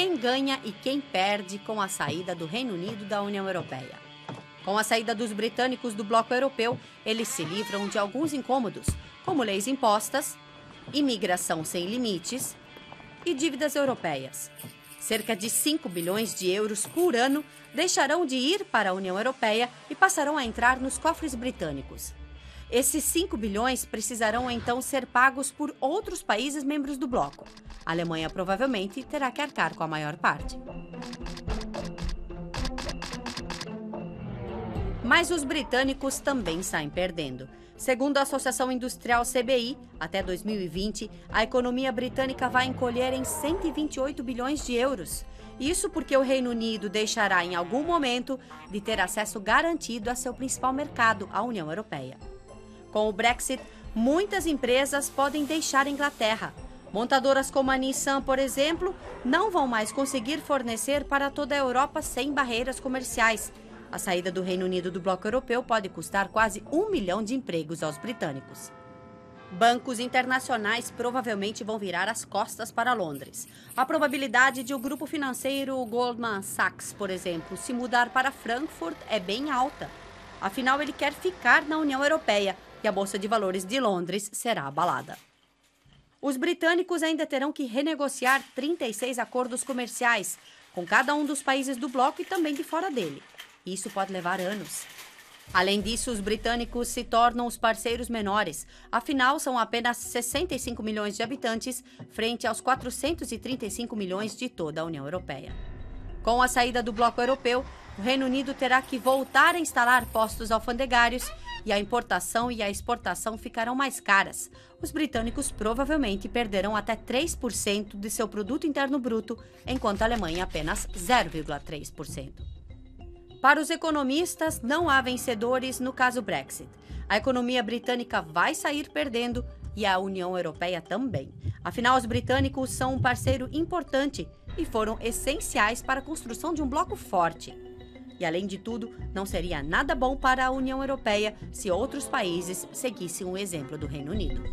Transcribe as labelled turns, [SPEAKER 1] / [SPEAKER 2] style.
[SPEAKER 1] quem ganha e quem perde com a saída do Reino Unido da União Europeia. Com a saída dos britânicos do bloco europeu, eles se livram de alguns incômodos, como leis impostas, imigração sem limites e dívidas europeias. Cerca de 5 bilhões de euros por ano deixarão de ir para a União Europeia e passarão a entrar nos cofres britânicos. Esses 5 bilhões precisarão então ser pagos por outros países membros do bloco. A Alemanha provavelmente terá que arcar com a maior parte. Mas os britânicos também saem perdendo. Segundo a Associação Industrial CBI, até 2020, a economia britânica vai encolher em 128 bilhões de euros. Isso porque o Reino Unido deixará em algum momento de ter acesso garantido a seu principal mercado, a União Europeia. Com o Brexit, muitas empresas podem deixar a Inglaterra. Montadoras como a Nissan, por exemplo, não vão mais conseguir fornecer para toda a Europa sem barreiras comerciais. A saída do Reino Unido do bloco europeu pode custar quase um milhão de empregos aos britânicos. Bancos internacionais provavelmente vão virar as costas para Londres. A probabilidade de o grupo financeiro Goldman Sachs, por exemplo, se mudar para Frankfurt é bem alta. Afinal, ele quer ficar na União Europeia e a Bolsa de Valores de Londres será abalada. Os britânicos ainda terão que renegociar 36 acordos comerciais com cada um dos países do bloco e também de fora dele. Isso pode levar anos. Além disso, os britânicos se tornam os parceiros menores, afinal, são apenas 65 milhões de habitantes, frente aos 435 milhões de toda a União Europeia. Com a saída do bloco europeu, o Reino Unido terá que voltar a instalar postos alfandegários e a importação e a exportação ficarão mais caras. Os britânicos provavelmente perderão até 3% de seu produto interno bruto, enquanto a Alemanha apenas 0,3%. Para os economistas, não há vencedores no caso Brexit. A economia britânica vai sair perdendo e a União Europeia também. Afinal, os britânicos são um parceiro importante e foram essenciais para a construção de um bloco forte. E além de tudo, não seria nada bom para a União Europeia se outros países seguissem o exemplo do Reino Unido.